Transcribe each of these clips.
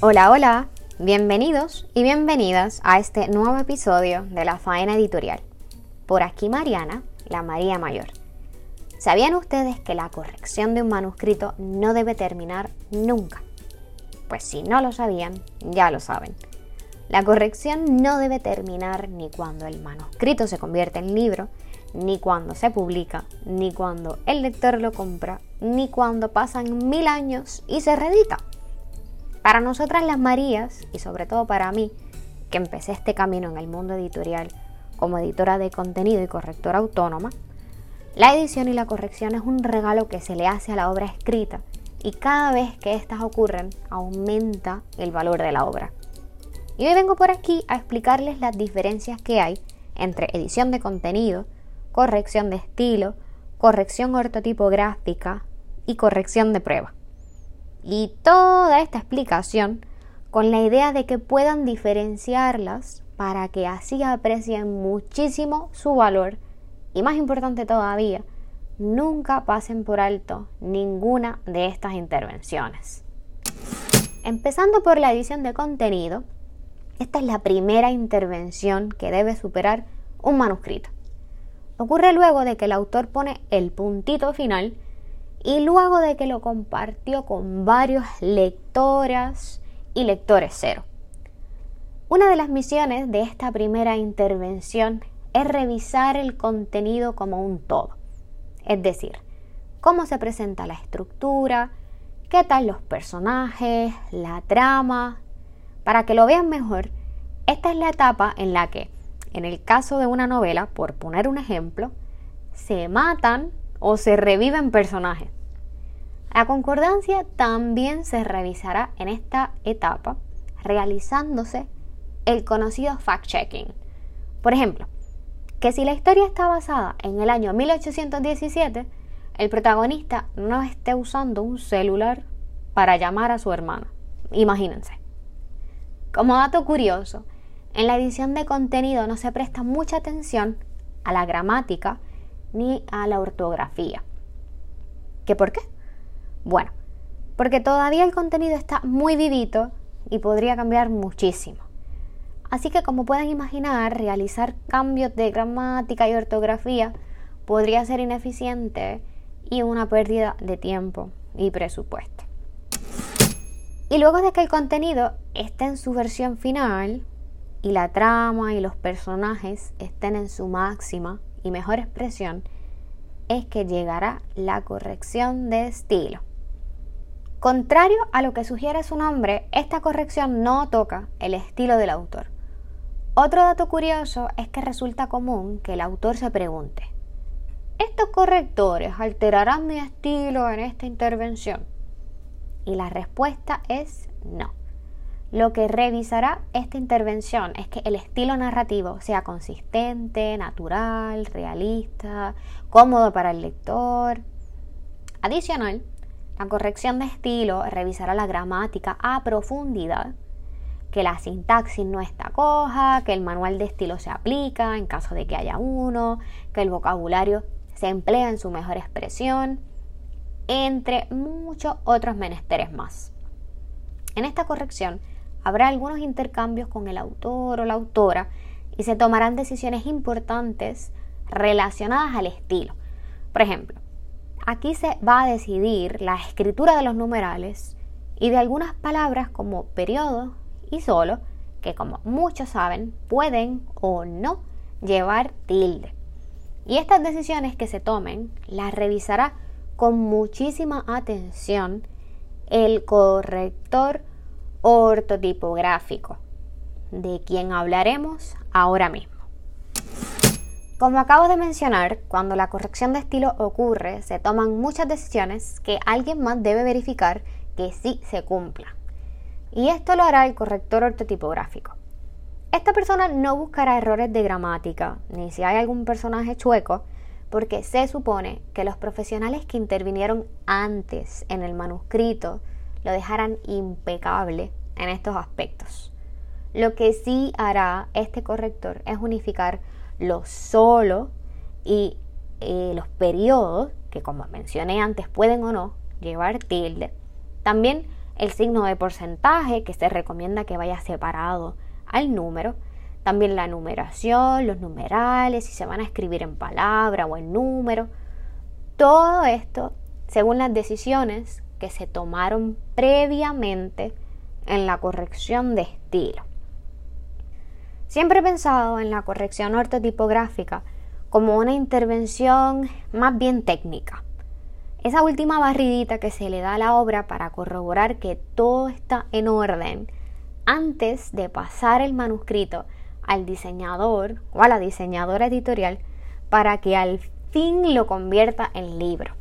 Hola, hola, bienvenidos y bienvenidas a este nuevo episodio de la Faena Editorial. Por aquí Mariana, la María Mayor. ¿Sabían ustedes que la corrección de un manuscrito no debe terminar nunca? Pues si no lo sabían, ya lo saben. La corrección no debe terminar ni cuando el manuscrito se convierte en libro, ni cuando se publica, ni cuando el lector lo compra, ni cuando pasan mil años y se reedita. Para nosotras las Marías, y sobre todo para mí, que empecé este camino en el mundo editorial como editora de contenido y correctora autónoma, la edición y la corrección es un regalo que se le hace a la obra escrita y cada vez que estas ocurren aumenta el valor de la obra. Y hoy vengo por aquí a explicarles las diferencias que hay entre edición de contenido, corrección de estilo, corrección ortotipográfica y corrección de prueba. Y toda esta explicación con la idea de que puedan diferenciarlas para que así aprecien muchísimo su valor y más importante todavía, nunca pasen por alto ninguna de estas intervenciones. Empezando por la edición de contenido, esta es la primera intervención que debe superar un manuscrito. Ocurre luego de que el autor pone el puntito final y luego de que lo compartió con varios lectoras y lectores cero. Una de las misiones de esta primera intervención es revisar el contenido como un todo, es decir, cómo se presenta la estructura, qué tal los personajes, la trama. Para que lo vean mejor, esta es la etapa en la que, en el caso de una novela, por poner un ejemplo, se matan o se reviven personajes. La concordancia también se revisará en esta etapa realizándose el conocido fact-checking. Por ejemplo, que si la historia está basada en el año 1817, el protagonista no esté usando un celular para llamar a su hermana. Imagínense. Como dato curioso, en la edición de contenido no se presta mucha atención a la gramática ni a la ortografía. ¿Qué por qué? Bueno, porque todavía el contenido está muy vivito y podría cambiar muchísimo. Así que como pueden imaginar, realizar cambios de gramática y ortografía podría ser ineficiente y una pérdida de tiempo y presupuesto. Y luego de que el contenido esté en su versión final y la trama y los personajes estén en su máxima y mejor expresión, es que llegará la corrección de estilo. Contrario a lo que sugiere su nombre, esta corrección no toca el estilo del autor. Otro dato curioso es que resulta común que el autor se pregunte, ¿estos correctores alterarán mi estilo en esta intervención? Y la respuesta es no. Lo que revisará esta intervención es que el estilo narrativo sea consistente, natural, realista, cómodo para el lector. Adicional, la corrección de estilo revisará la gramática a profundidad que la sintaxis no está coja, que el manual de estilo se aplica en caso de que haya uno, que el vocabulario se emplea en su mejor expresión, entre muchos otros menesteres más. En esta corrección habrá algunos intercambios con el autor o la autora y se tomarán decisiones importantes relacionadas al estilo. Por ejemplo, aquí se va a decidir la escritura de los numerales y de algunas palabras como periodo, y solo, que como muchos saben, pueden o no llevar tilde. Y estas decisiones que se tomen las revisará con muchísima atención el corrector ortotipográfico, de quien hablaremos ahora mismo. Como acabo de mencionar, cuando la corrección de estilo ocurre, se toman muchas decisiones que alguien más debe verificar que sí se cumplan y esto lo hará el corrector ortotipográfico. Esta persona no buscará errores de gramática, ni si hay algún personaje chueco, porque se supone que los profesionales que intervinieron antes en el manuscrito lo dejarán impecable en estos aspectos. Lo que sí hará este corrector es unificar lo solo y eh, los periodos, que como mencioné antes pueden o no llevar tilde. También el signo de porcentaje, que se recomienda que vaya separado al número. También la numeración, los numerales, si se van a escribir en palabra o en número. Todo esto según las decisiones que se tomaron previamente en la corrección de estilo. Siempre he pensado en la corrección ortotipográfica como una intervención más bien técnica. Esa última barridita que se le da a la obra para corroborar que todo está en orden antes de pasar el manuscrito al diseñador o a la diseñadora editorial para que al fin lo convierta en libro.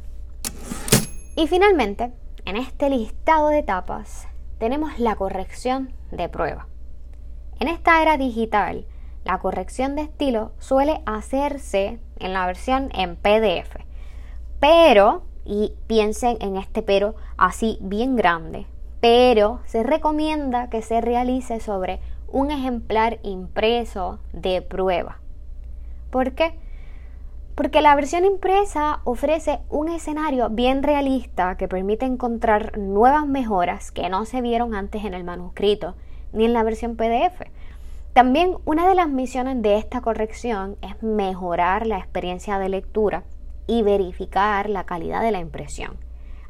Y finalmente, en este listado de etapas tenemos la corrección de prueba. En esta era digital, la corrección de estilo suele hacerse en la versión en PDF. Pero, y piensen en este pero así bien grande, pero se recomienda que se realice sobre un ejemplar impreso de prueba. ¿Por qué? Porque la versión impresa ofrece un escenario bien realista que permite encontrar nuevas mejoras que no se vieron antes en el manuscrito ni en la versión PDF. También una de las misiones de esta corrección es mejorar la experiencia de lectura y verificar la calidad de la impresión.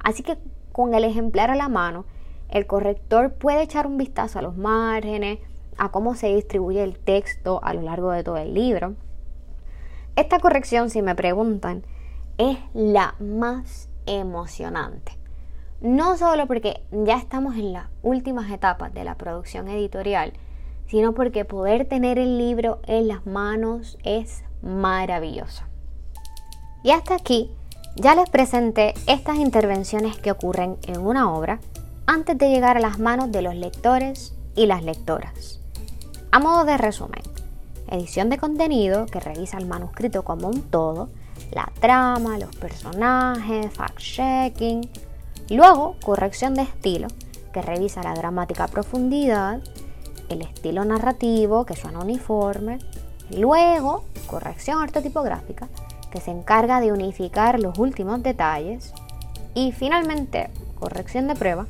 Así que con el ejemplar a la mano, el corrector puede echar un vistazo a los márgenes, a cómo se distribuye el texto a lo largo de todo el libro esta corrección, si me preguntan, es la más emocionante. No solo porque ya estamos en las últimas etapas de la producción editorial, sino porque poder tener el libro en las manos es maravilloso. Y hasta aquí ya les presenté estas intervenciones que ocurren en una obra antes de llegar a las manos de los lectores y las lectoras. A modo de resumen, edición de contenido que revisa el manuscrito como un todo, la trama, los personajes, fact-checking. Luego, corrección de estilo, que revisa la dramática profundidad, el estilo narrativo, que suena uniforme. Luego, corrección ortotipográfica, que se encarga de unificar los últimos detalles. Y finalmente, corrección de prueba,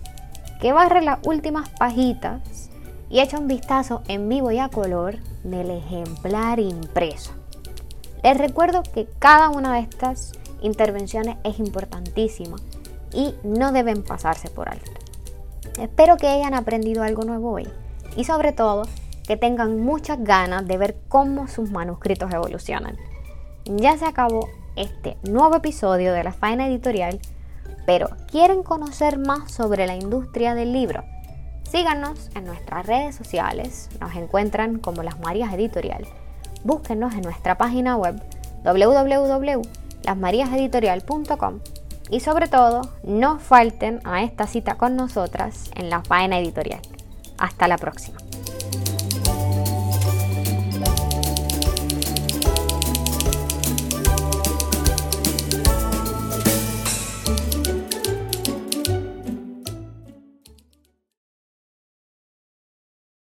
que barre las últimas pajitas y echa un vistazo en vivo y a color del ejemplar impreso. Les recuerdo que cada una de estas intervenciones es importantísima y no deben pasarse por alto. Espero que hayan aprendido algo nuevo hoy y sobre todo que tengan muchas ganas de ver cómo sus manuscritos evolucionan. Ya se acabó este nuevo episodio de la Faena Editorial, pero ¿quieren conocer más sobre la industria del libro? Síganos en nuestras redes sociales, nos encuentran como Las Marías Editorial. Búsquenos en nuestra página web www.lasmariaseditorial.com y sobre todo, no falten a esta cita con nosotras en la faena editorial. Hasta la próxima.